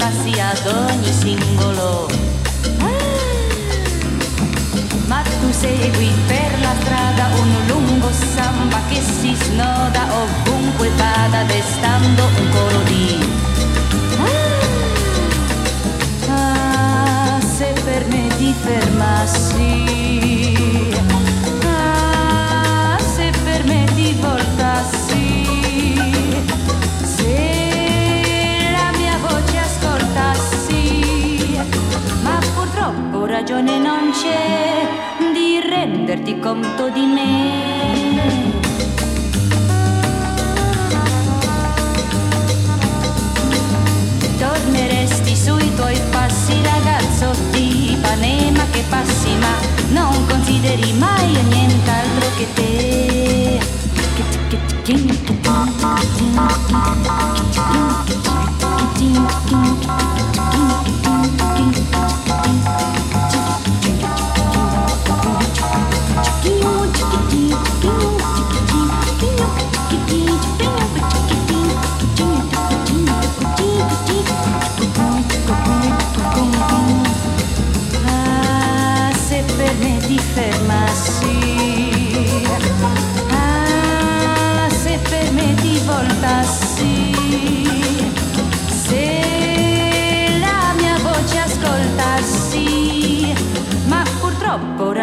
voltassi ad ogni singolo. Ma tu segui per la strada un lungo samba che si snoda ovunque vada destando un coro di ah, se per me ti fermassi ragione non c'è di renderti conto di me. Torneresti sui tuoi passi, ragazzo di Ipanema che passi, ma non consideri mai nient'altro che te. Che ti-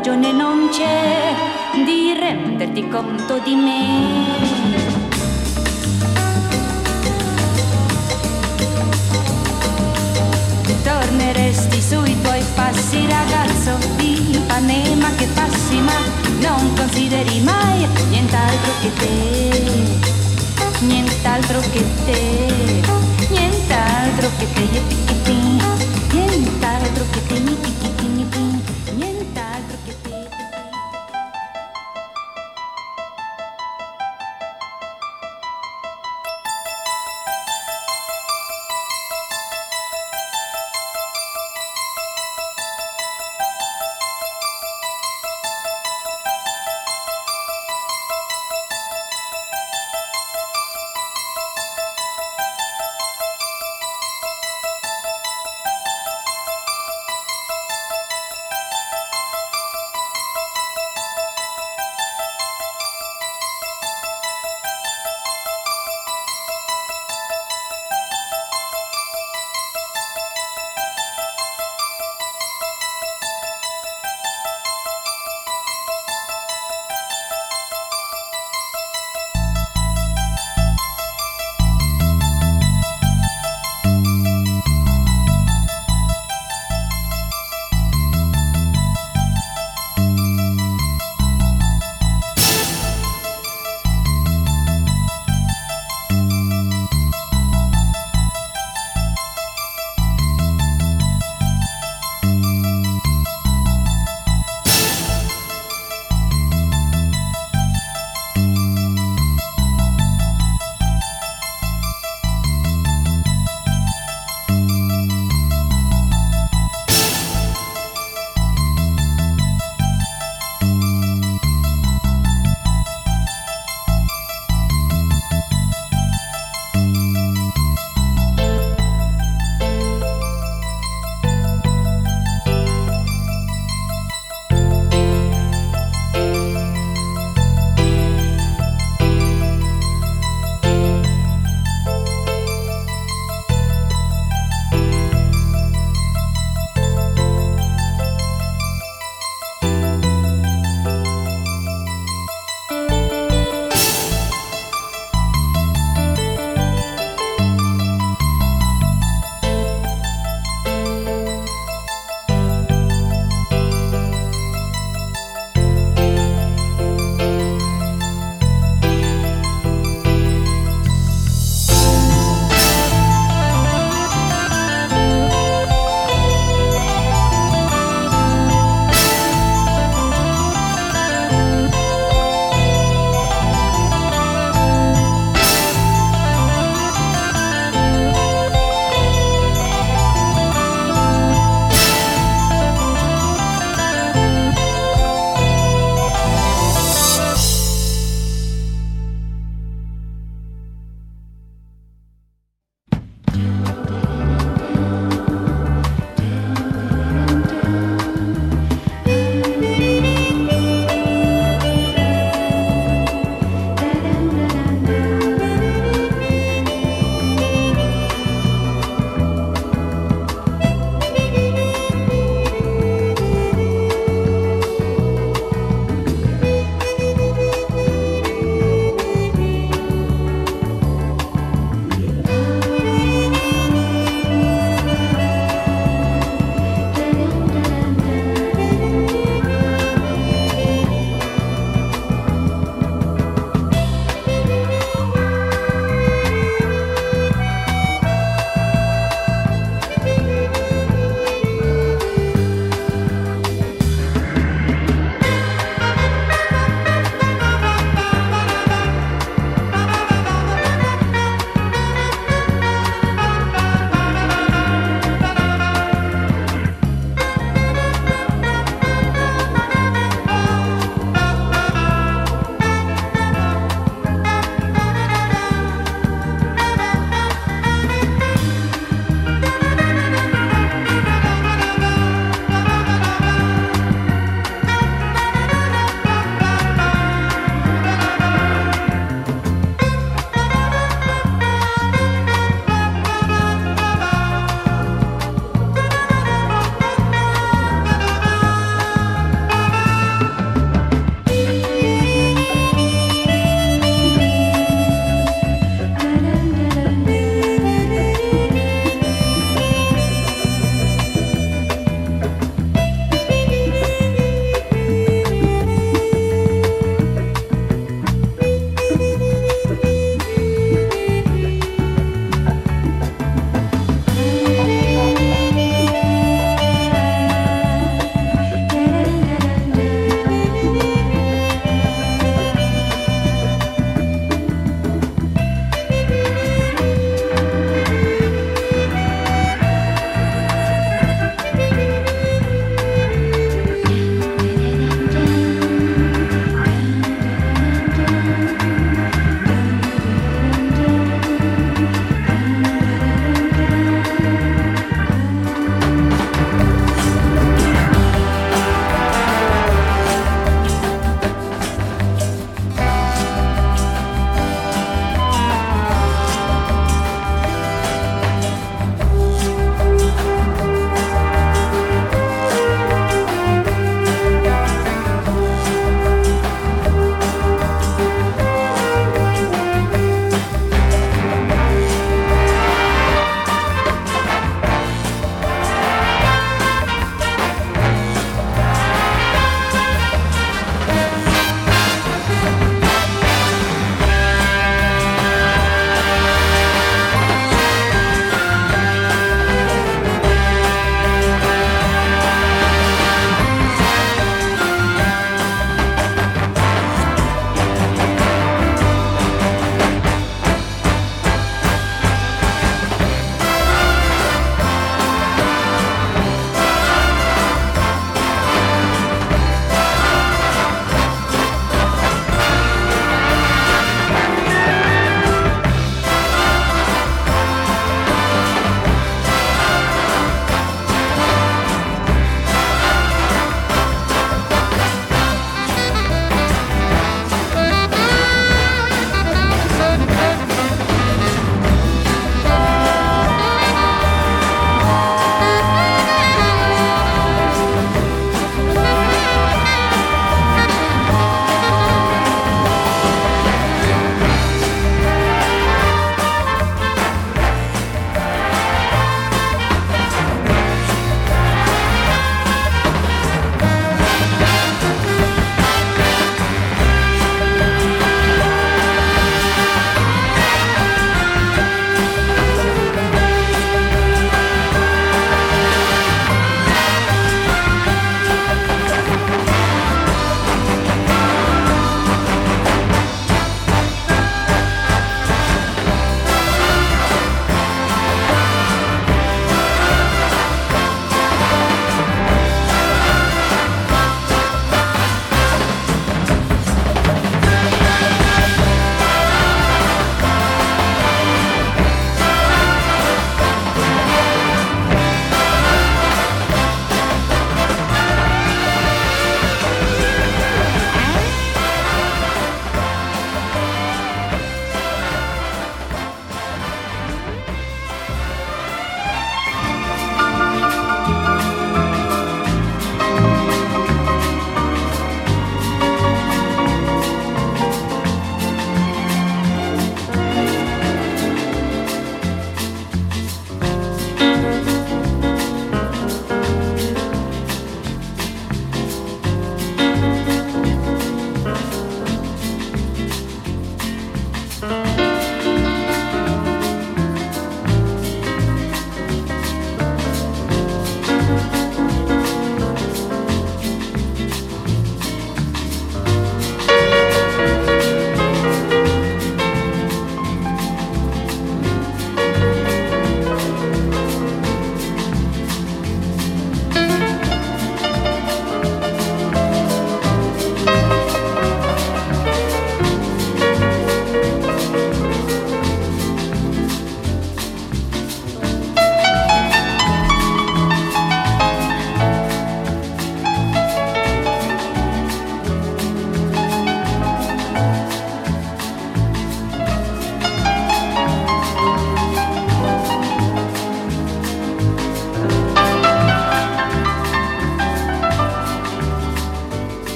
ragione non c'è Di renderti conto di me. Torneresti sui tuoi passi ragazzo di Ipanema che passi ma non consideri mai nient'altro che te. Nient'altro che te. Nient'altro che te yippee-ki-pee. nient'altro che te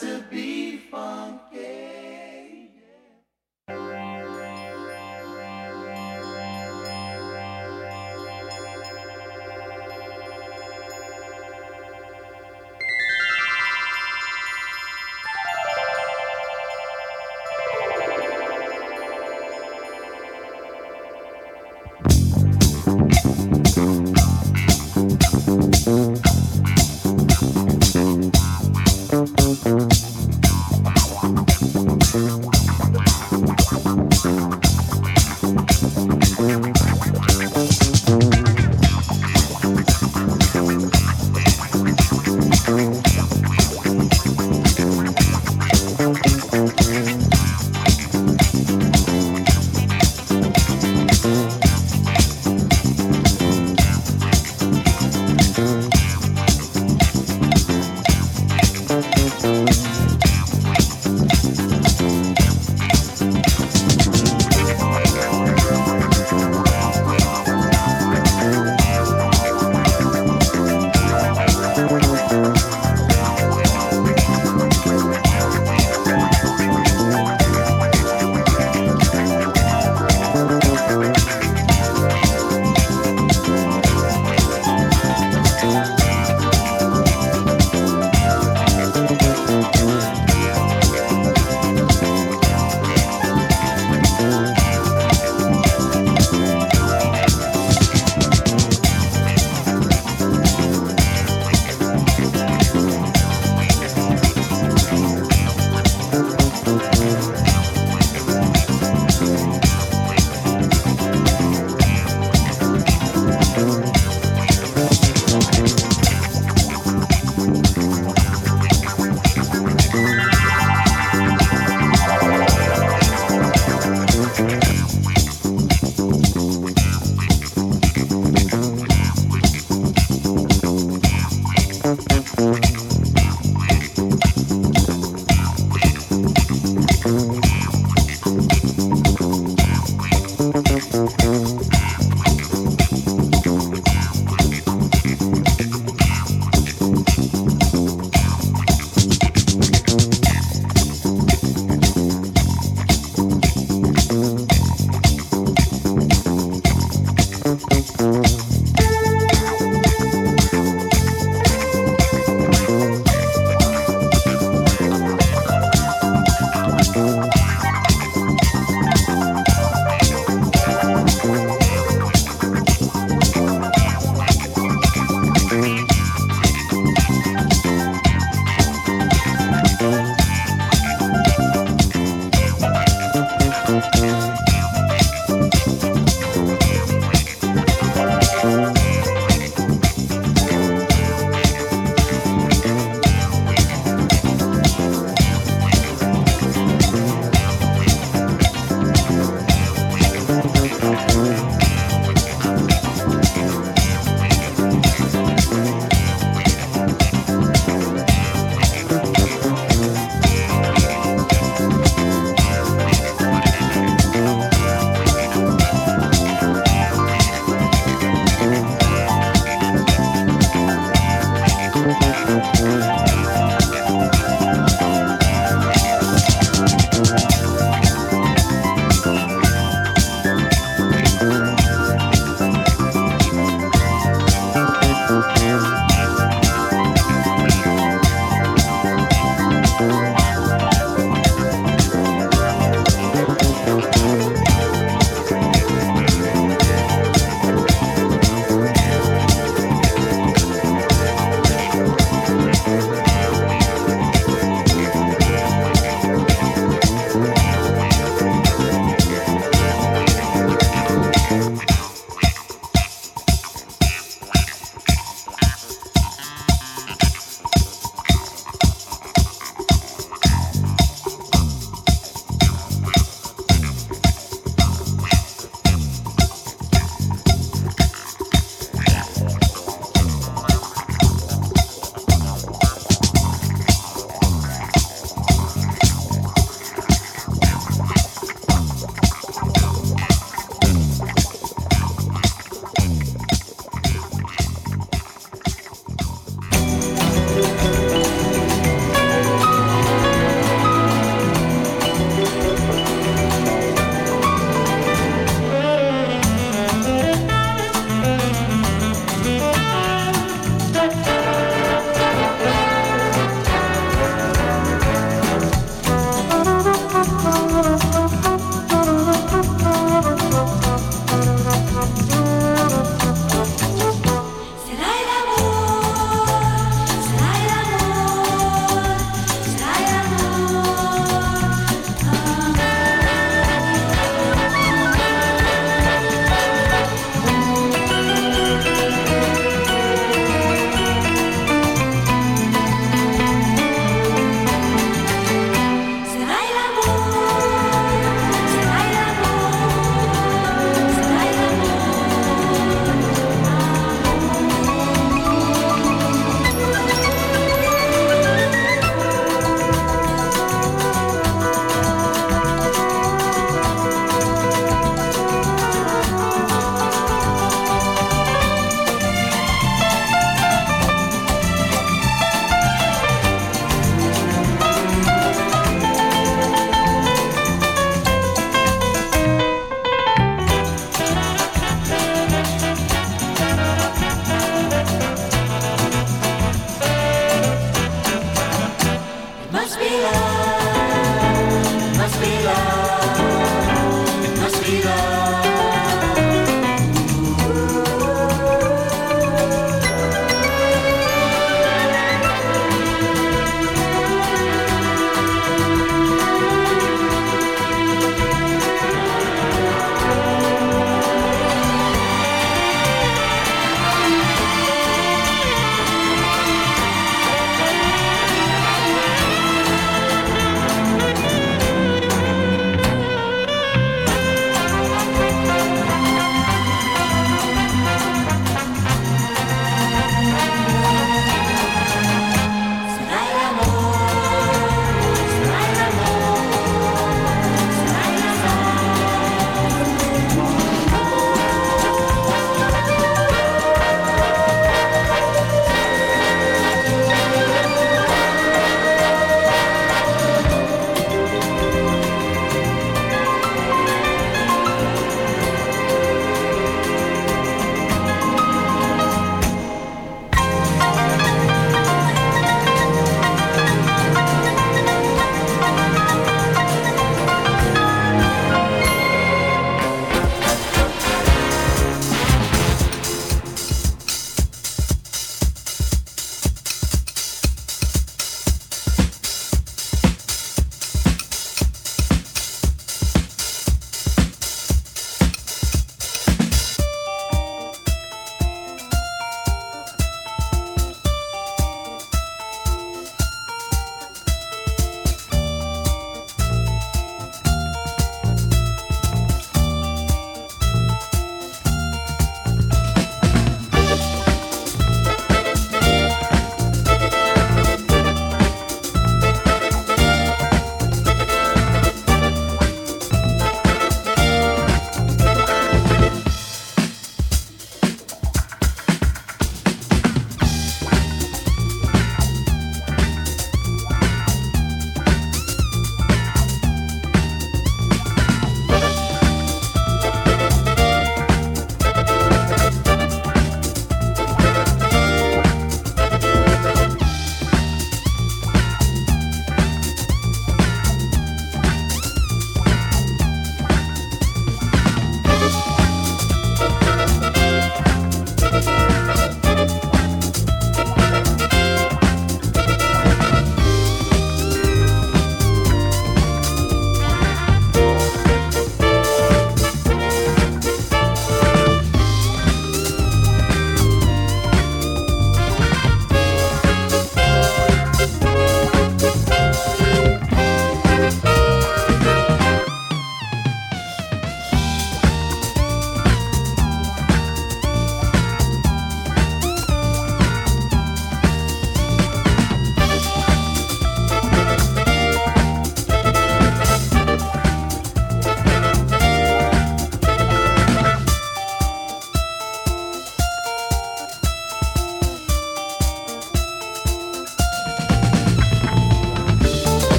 to be fun.